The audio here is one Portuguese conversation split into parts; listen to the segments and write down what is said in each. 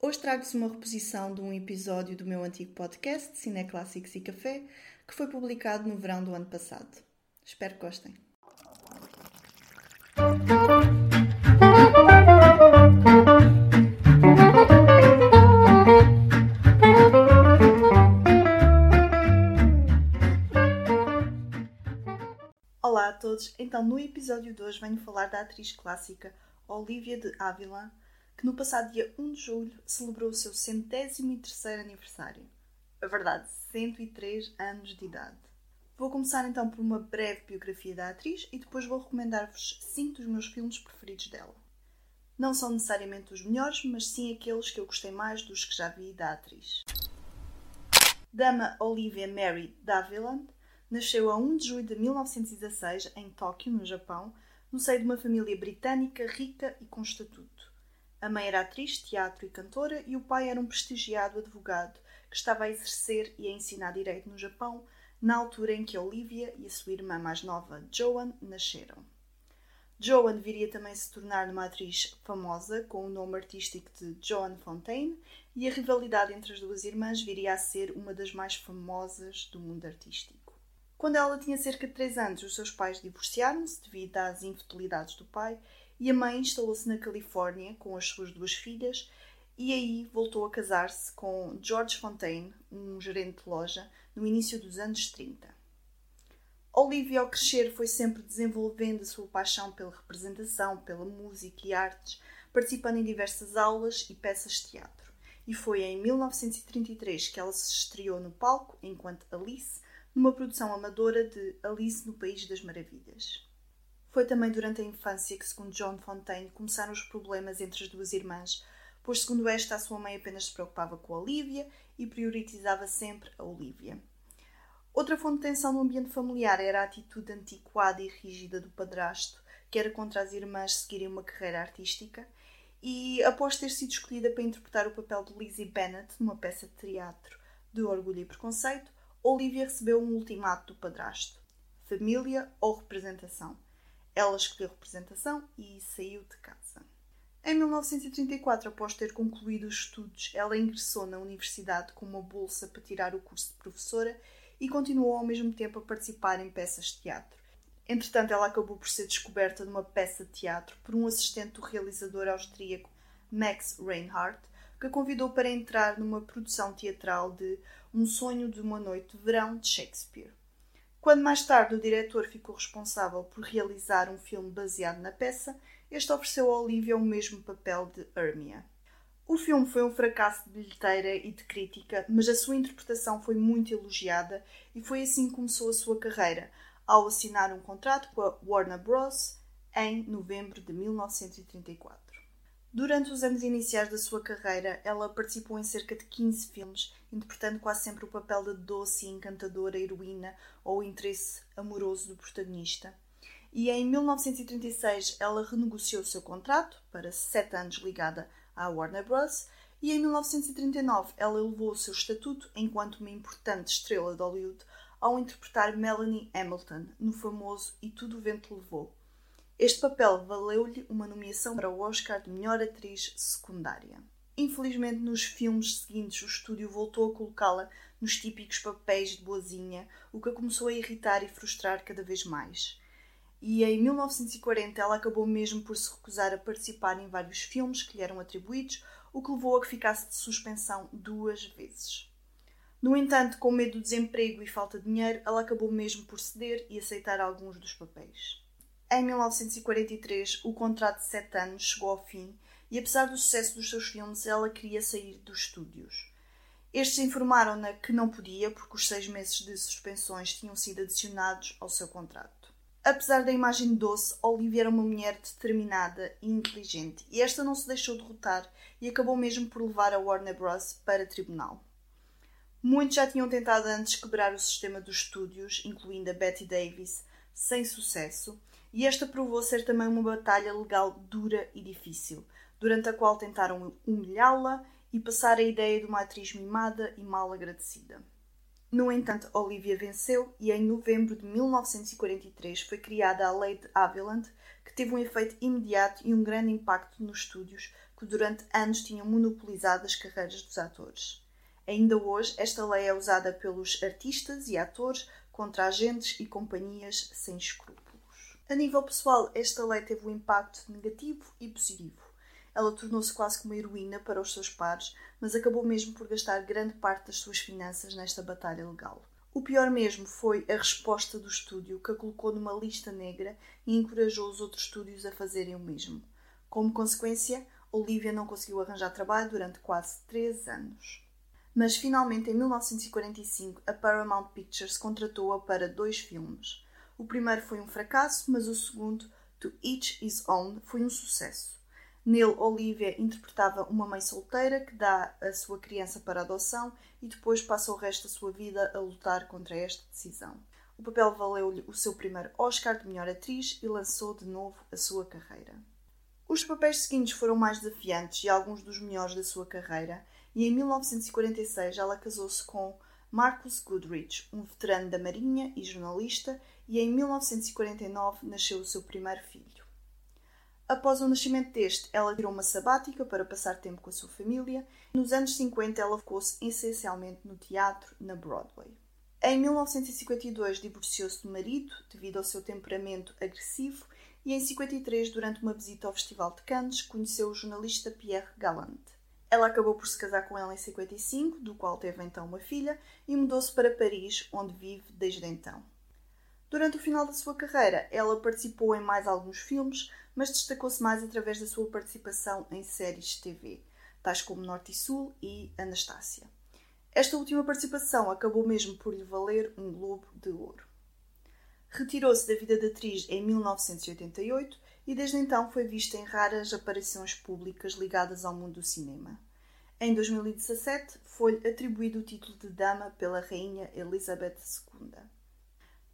Hoje trago-vos uma reposição de um episódio do meu antigo podcast, Cine Clássicos e Café, que foi publicado no verão do ano passado. Espero que gostem. Olá a todos, então no episódio de hoje venho falar da atriz clássica Olivia de Havilland, que no passado dia 1 de julho celebrou o seu centésimo e terceiro aniversário. A verdade, 103 anos de idade. Vou começar então por uma breve biografia da atriz e depois vou recomendar-vos 5 dos meus filmes preferidos dela. Não são necessariamente os melhores, mas sim aqueles que eu gostei mais dos que já vi da atriz. Dama Olivia Mary Daviland nasceu a 1 de julho de 1916 em Tóquio, no Japão, no seio de uma família britânica rica e com estatuto. A mãe era atriz, teatro e cantora e o pai era um prestigiado advogado que estava a exercer e a ensinar direito no Japão na altura em que Olivia e a sua irmã mais nova, Joan, nasceram. Joan viria também se tornar uma atriz famosa com o nome artístico de Joan Fontaine e a rivalidade entre as duas irmãs viria a ser uma das mais famosas do mundo artístico. Quando ela tinha cerca de 3 anos, os seus pais divorciaram-se devido às infidelidades do pai e a mãe instalou-se na Califórnia com as suas duas filhas e aí voltou a casar-se com George Fontaine, um gerente de loja, no início dos anos 30. Olivia, ao crescer, foi sempre desenvolvendo a sua paixão pela representação, pela música e artes, participando em diversas aulas e peças de teatro. E foi em 1933 que ela se estreou no palco enquanto Alice, numa produção amadora de Alice no País das Maravilhas. Foi também durante a infância que, segundo John Fontaine, começaram os problemas entre as duas irmãs, pois, segundo esta, a sua mãe apenas se preocupava com a Olivia e priorizava sempre a Olivia. Outra fonte de tensão no ambiente familiar era a atitude antiquada e rígida do padrasto, que era contra as irmãs seguirem uma carreira artística, e após ter sido escolhida para interpretar o papel de Lizzie Bennet numa peça de teatro de Orgulho e Preconceito, Olivia recebeu um ultimato do padrasto: família ou representação. Ela escolheu representação e saiu de casa. Em 1934, após ter concluído os estudos, ela ingressou na universidade com uma bolsa para tirar o curso de professora e continuou ao mesmo tempo a participar em peças de teatro. Entretanto, ela acabou por ser descoberta numa peça de teatro por um assistente do realizador austríaco Max Reinhardt, que a convidou para entrar numa produção teatral de Um Sonho de uma Noite de Verão de Shakespeare. Quando mais tarde o diretor ficou responsável por realizar um filme baseado na peça, este ofereceu a Olivia o mesmo papel de Hermia. O filme foi um fracasso de bilheteira e de crítica, mas a sua interpretação foi muito elogiada e foi assim que começou a sua carreira, ao assinar um contrato com a Warner Bros. em novembro de 1934. Durante os anos iniciais da sua carreira, ela participou em cerca de 15 filmes, interpretando quase sempre o papel de doce e encantadora heroína ou o interesse amoroso do protagonista. E em 1936 ela renegociou o seu contrato para sete anos ligada à Warner Bros. E em 1939 ela elevou o seu estatuto enquanto uma importante estrela de Hollywood ao interpretar Melanie Hamilton no famoso E Tudo o Vento Levou, este papel valeu-lhe uma nomeação para o Oscar de melhor atriz secundária. Infelizmente, nos filmes seguintes, o estúdio voltou a colocá-la nos típicos papéis de boazinha, o que a começou a irritar e frustrar cada vez mais. E em 1940 ela acabou mesmo por se recusar a participar em vários filmes que lhe eram atribuídos, o que levou a que ficasse de suspensão duas vezes. No entanto, com medo do desemprego e falta de dinheiro, ela acabou mesmo por ceder e aceitar alguns dos papéis. Em 1943, o contrato de sete anos chegou ao fim e, apesar do sucesso dos seus filmes, ela queria sair dos estúdios. Estes informaram-na que não podia porque os seis meses de suspensões tinham sido adicionados ao seu contrato. Apesar da imagem doce, Olivia era uma mulher determinada e inteligente e esta não se deixou derrotar e acabou mesmo por levar a Warner Bros. para tribunal. Muitos já tinham tentado antes quebrar o sistema dos estúdios, incluindo a Betty Davis, sem sucesso, e esta provou ser também uma batalha legal dura e difícil, durante a qual tentaram humilhá-la e passar a ideia de uma atriz mimada e mal agradecida. No entanto, Olivia venceu e em novembro de 1943 foi criada a Lei de Havilland, que teve um efeito imediato e um grande impacto nos estúdios, que durante anos tinham monopolizado as carreiras dos atores. Ainda hoje, esta lei é usada pelos artistas e atores contra agentes e companhias sem escrúpulos. A nível pessoal, esta lei teve um impacto negativo e positivo. Ela tornou-se quase como heroína para os seus pares, mas acabou mesmo por gastar grande parte das suas finanças nesta batalha legal. O pior mesmo foi a resposta do estúdio, que a colocou numa lista negra e encorajou os outros estúdios a fazerem o mesmo. Como consequência, Olivia não conseguiu arranjar trabalho durante quase três anos. Mas finalmente, em 1945, a Paramount Pictures contratou-a para dois filmes. O primeiro foi um fracasso, mas o segundo, To Each His Own, foi um sucesso. Nele, Olivia interpretava uma mãe solteira que dá a sua criança para adoção e depois passa o resto da sua vida a lutar contra esta decisão. O papel valeu-lhe o seu primeiro Oscar de melhor atriz e lançou de novo a sua carreira. Os papéis seguintes foram mais desafiantes e alguns dos melhores da sua carreira, e em 1946 ela casou-se com Marcus Goodrich, um veterano da Marinha e jornalista, e em 1949 nasceu o seu primeiro filho. Após o nascimento deste, ela tirou uma sabática para passar tempo com a sua família. Nos anos 50, ela focou-se essencialmente no teatro na Broadway. Em 1952, divorciou-se do marido devido ao seu temperamento agressivo e em 53, durante uma visita ao Festival de Cannes, conheceu o jornalista Pierre Galland. Ela acabou por se casar com ele em 55, do qual teve então uma filha, e mudou-se para Paris, onde vive desde então. Durante o final da sua carreira, ela participou em mais alguns filmes, mas destacou-se mais através da sua participação em séries de TV, tais como Norte e Sul e Anastácia. Esta última participação acabou mesmo por lhe valer um Globo de Ouro. Retirou-se da vida de atriz em 1988 e desde então foi vista em raras aparições públicas ligadas ao mundo do cinema. Em 2017 foi-lhe atribuído o título de Dama pela Rainha Elizabeth II.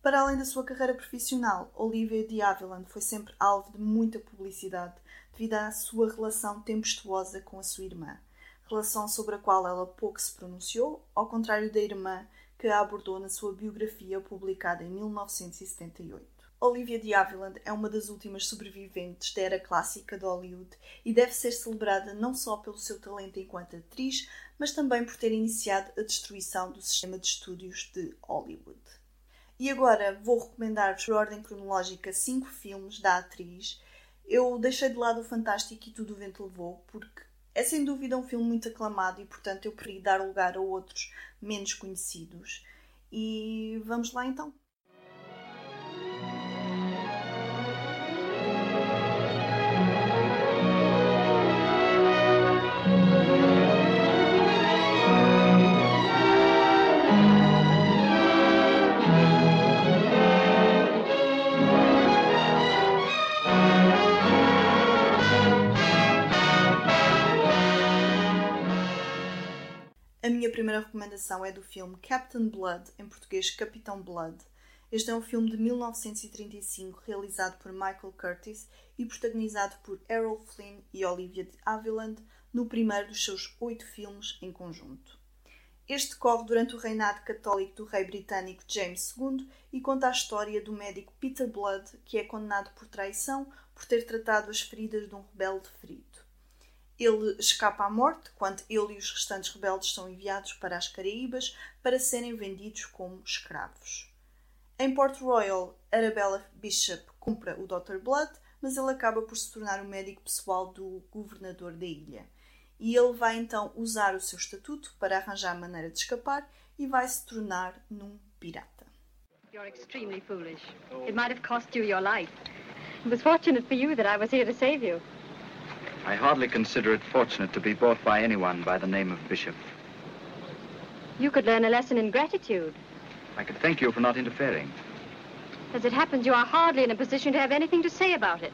Para além da sua carreira profissional, Olivia de Havilland foi sempre alvo de muita publicidade devido à sua relação tempestuosa com a sua irmã, relação sobre a qual ela pouco se pronunciou, ao contrário da irmã que a abordou na sua biografia publicada em 1978. Olivia de Havilland é uma das últimas sobreviventes da era clássica de Hollywood e deve ser celebrada não só pelo seu talento enquanto atriz, mas também por ter iniciado a destruição do sistema de estúdios de Hollywood. E agora vou recomendar-vos, por ordem cronológica, cinco filmes da atriz. Eu deixei de lado o Fantástico e Tudo o Vento Levou, porque é sem dúvida um filme muito aclamado e, portanto, eu preferi dar lugar a outros menos conhecidos. E vamos lá então. Primeira recomendação é do filme Captain Blood, em português Capitão Blood. Este é um filme de 1935 realizado por Michael Curtis e protagonizado por Errol Flynn e Olivia de Havilland no primeiro dos seus oito filmes em conjunto. Este corre durante o reinado católico do rei britânico James II e conta a história do médico Peter Blood, que é condenado por traição por ter tratado as feridas de um rebelde ferido. Ele escapa à morte quando ele e os restantes rebeldes são enviados para as Caraíbas para serem vendidos como escravos. Em Port Royal, Arabella Bishop compra o Dr. Blood, mas ele acaba por se tornar o médico pessoal do governador da ilha. E ele vai então usar o seu estatuto para arranjar maneira de escapar e vai se tornar num pirata. You're extremely foolish. It might have cost you your life. It was fortunate for you that I was here to save you. I hardly consider it fortunate to be bought by anyone by the name of Bishop. You could learn a lesson in gratitude. I could thank you for not interfering. As it happens, you are hardly in a position to have anything to say about it.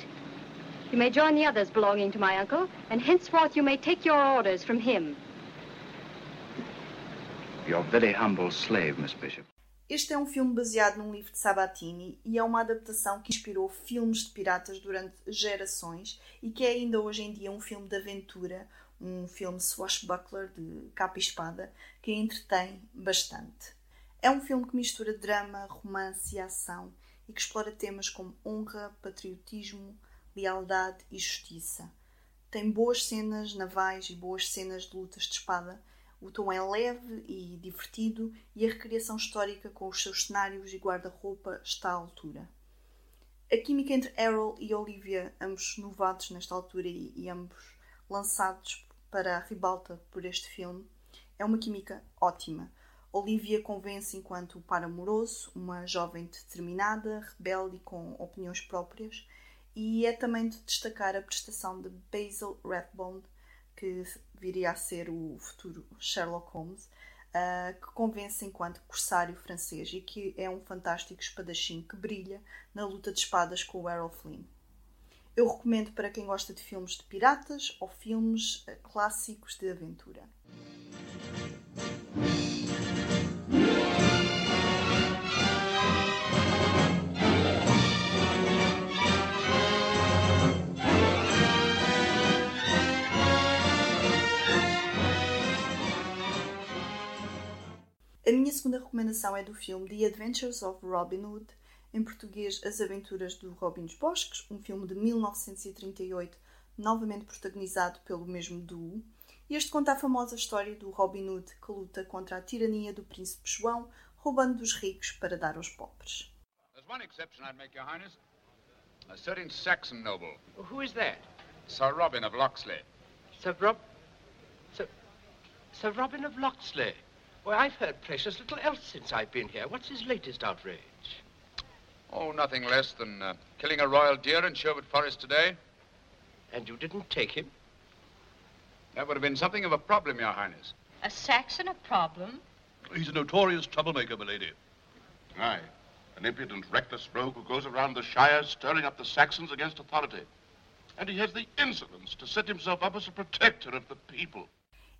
You may join the others belonging to my uncle, and henceforth you may take your orders from him. Your very humble slave, Miss Bishop. Este é um filme baseado num livro de Sabatini e é uma adaptação que inspirou filmes de piratas durante gerações e que é ainda hoje em dia um filme de aventura, um filme swashbuckler de capa e espada que entretém bastante. É um filme que mistura drama, romance e ação e que explora temas como honra, patriotismo, lealdade e justiça. tem boas cenas navais e boas cenas de lutas de espada. O tom é leve e divertido e a recriação histórica com os seus cenários e guarda-roupa está à altura. A química entre Errol e Olivia, ambos novatos nesta altura e, e ambos lançados para a ribalta por este filme, é uma química ótima. Olivia convence enquanto par amoroso, uma jovem determinada, rebelde e com opiniões próprias, e é também de destacar a prestação de Basil Rathbone, que viria a ser o futuro Sherlock Holmes, uh, que convence enquanto corsário francês e que é um fantástico espadachim que brilha na luta de espadas com o Errol Flynn. Eu recomendo para quem gosta de filmes de piratas ou filmes uh, clássicos de aventura. A minha segunda recomendação é do filme The Adventures of Robin Hood, em português As Aventuras do Robin dos Bosques, um filme de 1938, novamente protagonizado pelo mesmo duo. Este conta a famosa história do Robin Hood que luta contra a tirania do príncipe João, roubando dos ricos para dar aos pobres. There's one exception I'd make, Your Highness. A certain Saxon noble. Who is that? Sir Robin of Locksley. Sir Rob... Sir... Sir Robin of Locksley? Why, I've heard precious little else since I've been here. What's his latest outrage? Oh, nothing less than uh, killing a royal deer in Sherwood Forest today. And you didn't take him? That would have been something of a problem, Your Highness. A Saxon a problem? He's a notorious troublemaker, milady. Aye. An impudent, reckless rogue who goes around the Shire stirring up the Saxons against authority. And he has the insolence to set himself up as a protector of the people.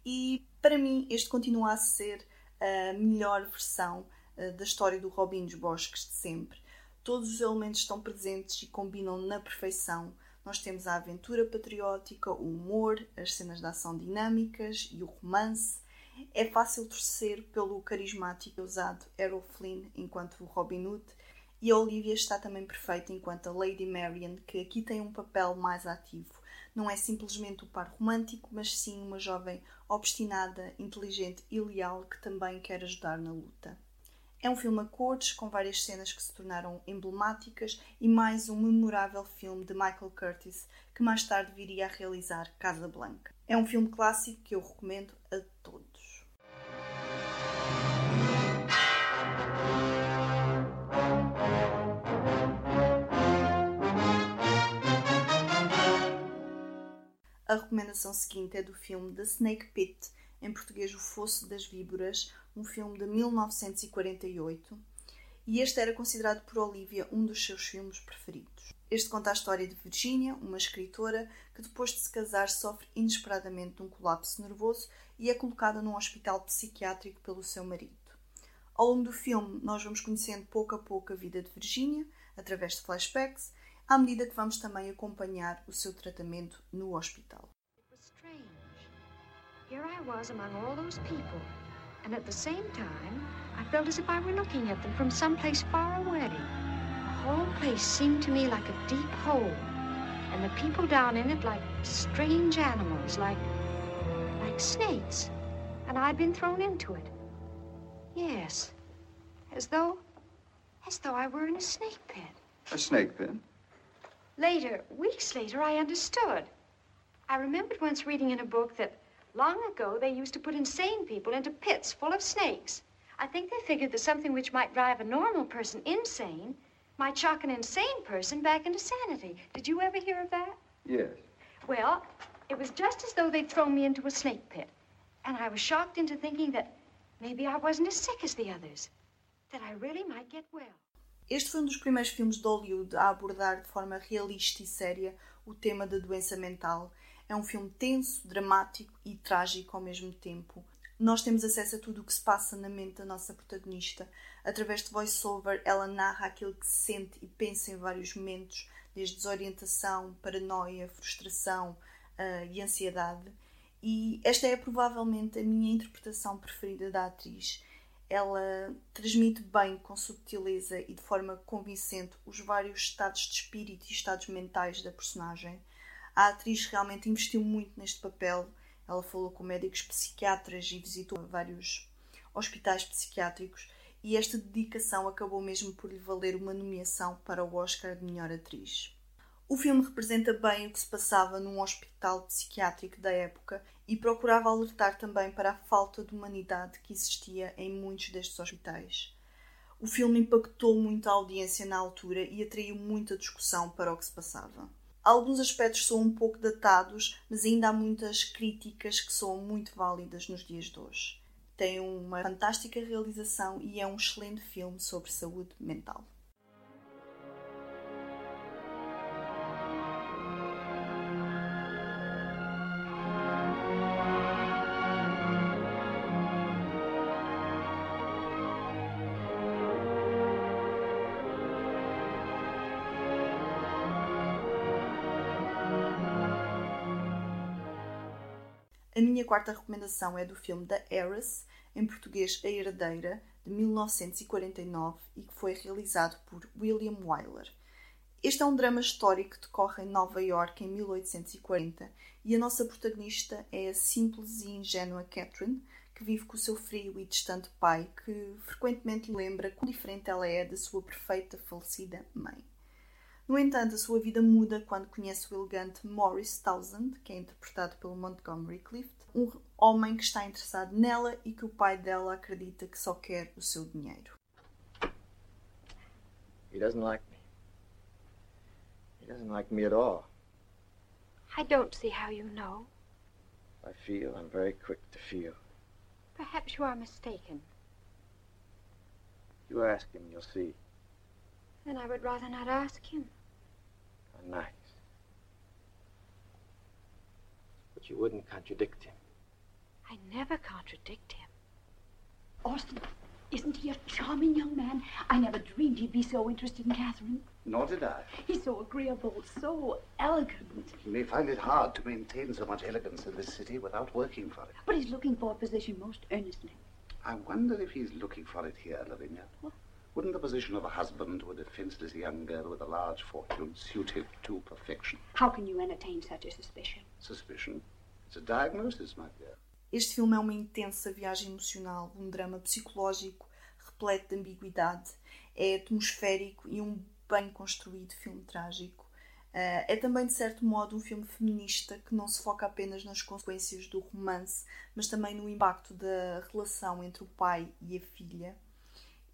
E para mim, este continua a ser a melhor versão uh, da história do Robin dos Bosques de sempre. Todos os elementos estão presentes e combinam na perfeição. Nós temos a aventura patriótica, o humor, as cenas de ação dinâmicas e o romance. É fácil torcer pelo carismático usado Errol Flynn enquanto Robin Hood e a Olivia está também perfeita enquanto a Lady Marian, que aqui tem um papel mais ativo não é simplesmente o par romântico, mas sim uma jovem obstinada, inteligente e leal que também quer ajudar na luta. É um filme a cores, com várias cenas que se tornaram emblemáticas e mais um memorável filme de Michael Curtis, que mais tarde viria a realizar Casablanca. É um filme clássico que eu recomendo a todos. A recomendação seguinte é do filme The Snake Pit, em português O Fosso das Víboras, um filme de 1948, e este era considerado por Olivia um dos seus filmes preferidos. Este conta a história de Virginia, uma escritora que depois de se casar sofre inesperadamente de um colapso nervoso e é colocada num hospital psiquiátrico pelo seu marido. Ao longo do filme, nós vamos conhecendo pouco a pouco a vida de Virginia, através de flashbacks, à medida que vamos também acompanhar o seu tratamento no hospital. Here I was among all those people, and at the same time, I felt as if I were looking at them from someplace far away. The whole place seemed to me like a deep hole, and the people down in it like strange animals, like like snakes, and I'd been thrown into it. Yes, as though as though I were in a snake pit. A snake pit? Later, weeks later, I understood. I remembered once reading in a book that long ago they used to put insane people into pits full of snakes. I think they figured that something which might drive a normal person insane might shock an insane person back into sanity. Did you ever hear of that? Yes. Well, it was just as though they'd thrown me into a snake pit. And I was shocked into thinking that maybe I wasn't as sick as the others, that I really might get well. Este foi um dos primeiros filmes de Hollywood a abordar de forma realista e séria o tema da doença mental. É um filme tenso, dramático e trágico ao mesmo tempo. Nós temos acesso a tudo o que se passa na mente da nossa protagonista. Através de voice-over, ela narra aquilo que se sente e pensa em vários momentos, desde desorientação, paranoia, frustração uh, e ansiedade. E esta é provavelmente a minha interpretação preferida da atriz ela transmite bem, com subtileza e de forma convincente, os vários estados de espírito e estados mentais da personagem. A atriz realmente investiu muito neste papel. Ela falou com médicos psiquiatras e visitou vários hospitais psiquiátricos e esta dedicação acabou mesmo por lhe valer uma nomeação para o Oscar de melhor atriz. O filme representa bem o que se passava num hospital psiquiátrico da época e procurava alertar também para a falta de humanidade que existia em muitos destes hospitais. O filme impactou muito a audiência na altura e atraiu muita discussão para o que se passava. Alguns aspectos são um pouco datados, mas ainda há muitas críticas que são muito válidas nos dias de hoje. Tem uma fantástica realização e é um excelente filme sobre saúde mental. Quarta recomendação é do filme The Heiress, em português A Herdeira, de 1949 e que foi realizado por William Wyler. Este é um drama histórico que decorre em Nova York em 1840 e a nossa protagonista é a simples e ingênua Catherine, que vive com o seu frio e distante pai, que frequentemente lembra quão diferente ela é da sua perfeita falecida mãe. No entanto, a sua vida muda quando conhece o elegante Maurice Townsend, que é interpretado pelo Montgomery Clift, um homem que está interessado nela e que o pai dela acredita que só quer o seu dinheiro. He doesn't like me. He doesn't like me at all. I don't see how you know. I feel. I'm very quick to feel. Perhaps you are mistaken. You ask him, you'll see. Then I would rather not ask him. How nice. But you wouldn't contradict him. I never contradict him. Austin, isn't he a charming young man? I never dreamed he'd be so interested in Catherine. Nor did I. He's so agreeable, so elegant. He may find it hard to maintain so much elegance in this city without working for it. But he's looking for a position most earnestly. I wonder if he's looking for it here, Lavinia. What? Wouldn't the position of a husband to a defenseless young girl with a large fortune suit him to perfection? How can you entertain such a suspicion? Suspicion? It's a diagnosis, my dear. Este filme é uma intensa viagem emocional, um drama psicológico repleto de ambiguidade, é atmosférico e um bem construído filme trágico. Uh, é também, de certo modo, um filme feminista que não se foca apenas nas consequências do romance, mas também no impacto da relação entre o pai e a filha.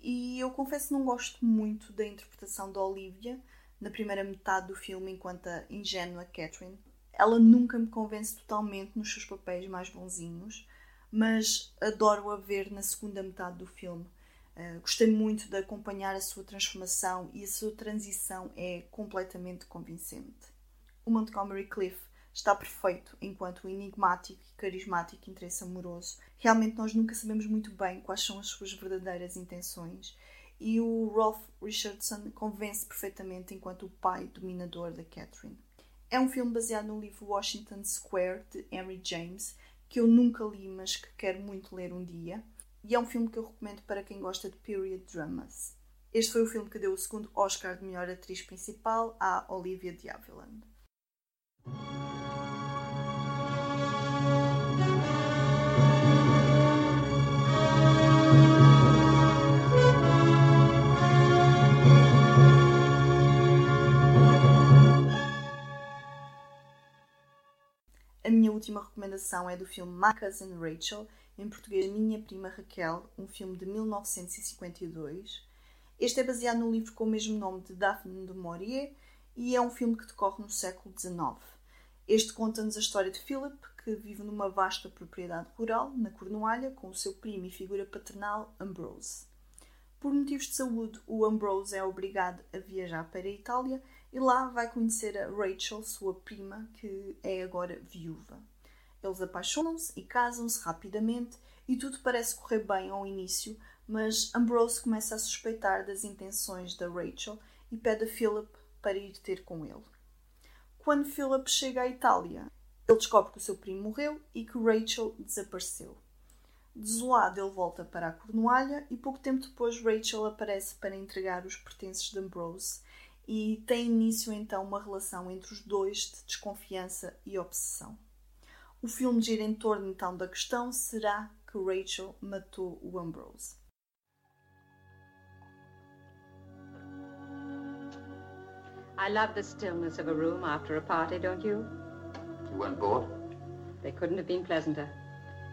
E eu confesso não gosto muito da interpretação da Olivia na primeira metade do filme enquanto a ingênua Catherine. Ela nunca me convence totalmente nos seus papéis mais bonzinhos, mas adoro-a ver na segunda metade do filme. Uh, gostei muito de acompanhar a sua transformação e a sua transição é completamente convincente. O Montgomery Cliff está perfeito enquanto enigmático e carismático interesse amoroso. Realmente nós nunca sabemos muito bem quais são as suas verdadeiras intenções. E o Rolf Richardson convence perfeitamente enquanto o pai dominador da Catherine. É um filme baseado no livro Washington Square de Henry James, que eu nunca li, mas que quero muito ler um dia. E é um filme que eu recomendo para quem gosta de period dramas. Este foi o filme que deu o segundo Oscar de melhor atriz principal à Olivia de Havilland. A minha última recomendação é do filme My Cousin Rachel, em português Minha Prima Raquel, um filme de 1952. Este é baseado no livro com o mesmo nome de Daphne du Maurier e é um filme que decorre no século XIX. Este conta-nos a história de Philip, que vive numa vasta propriedade rural, na Cornualha, com o seu primo e figura paternal, Ambrose. Por motivos de saúde, o Ambrose é obrigado a viajar para a Itália e lá vai conhecer a Rachel, sua prima, que é agora viúva. Eles apaixonam-se e casam-se rapidamente e tudo parece correr bem ao início, mas Ambrose começa a suspeitar das intenções da Rachel e pede a Philip para ir ter com ele. Quando Philip chega à Itália, ele descobre que o seu primo morreu e que Rachel desapareceu. Desolado, ele volta para a Cornualha e pouco tempo depois Rachel aparece para entregar os pertences de Ambrose e tem início então uma relação entre os dois de desconfiança e obsessão. O filme gira em torno então da questão: será que Rachel matou o Ambrose? I love the stillness of a room after a party, don't you? You weren't bored? They couldn't have been pleasanter.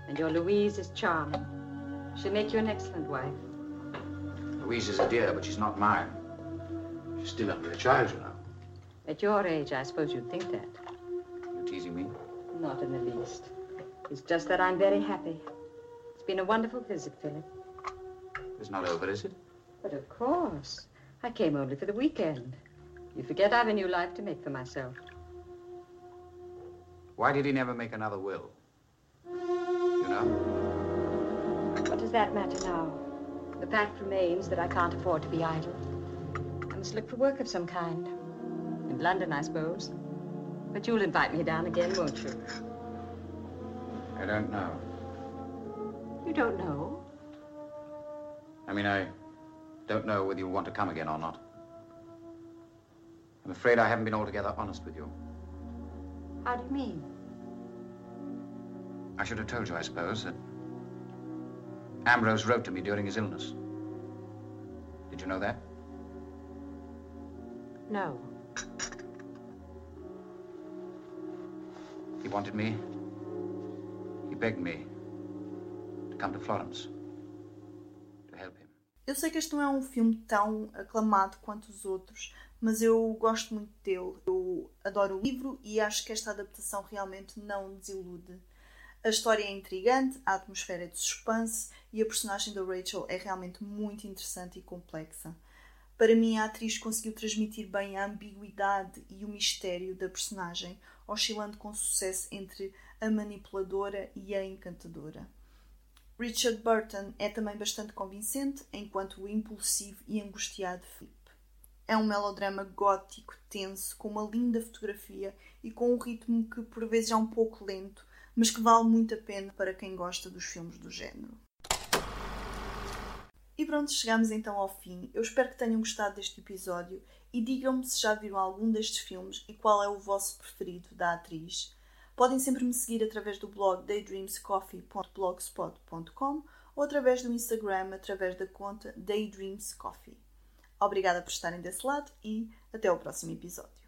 And your Louise is charming. She'll make you an excellent wife. Louise is a dear, but she's not mine. She's still under a child, you know. At your age, I suppose you'd think that. You're teasing me? Not in the least. It's just that I'm very happy. It's been a wonderful visit, Philip. It's not over, is it? But of course. I came only for the weekend. You forget I've a new life to make for myself. Why did he never make another will? You know? What does that matter now? The fact remains that I can't afford to be idle. Must look for work of some kind. In London, I suppose. But you'll invite me down again, won't you? I don't know. You don't know? I mean, I don't know whether you want to come again or not. I'm afraid I haven't been altogether honest with you. How do you mean? I should have told you, I suppose, that Ambrose wrote to me during his illness. Did you know that? No. He wanted me. He begged me to come to Florence to help him. Eu sei que este não é um filme tão aclamado quanto os outros, mas eu gosto muito dele. Eu adoro o livro e acho que esta adaptação realmente não desilude. A história é intrigante, a atmosfera é de suspense e a personagem da Rachel é realmente muito interessante e complexa. Para mim, a atriz conseguiu transmitir bem a ambiguidade e o mistério da personagem, oscilando com sucesso entre a manipuladora e a encantadora. Richard Burton é também bastante convincente enquanto o impulsivo e angustiado Philip. É um melodrama gótico, tenso, com uma linda fotografia e com um ritmo que por vezes é um pouco lento, mas que vale muito a pena para quem gosta dos filmes do género. E pronto, chegamos então ao fim. Eu espero que tenham gostado deste episódio e digam-me se já viram algum destes filmes e qual é o vosso preferido da atriz. Podem sempre me seguir através do blog daydreamscoffee.blogspot.com ou através do Instagram através da conta daydreamscoffee. Obrigada por estarem desse lado e até ao próximo episódio.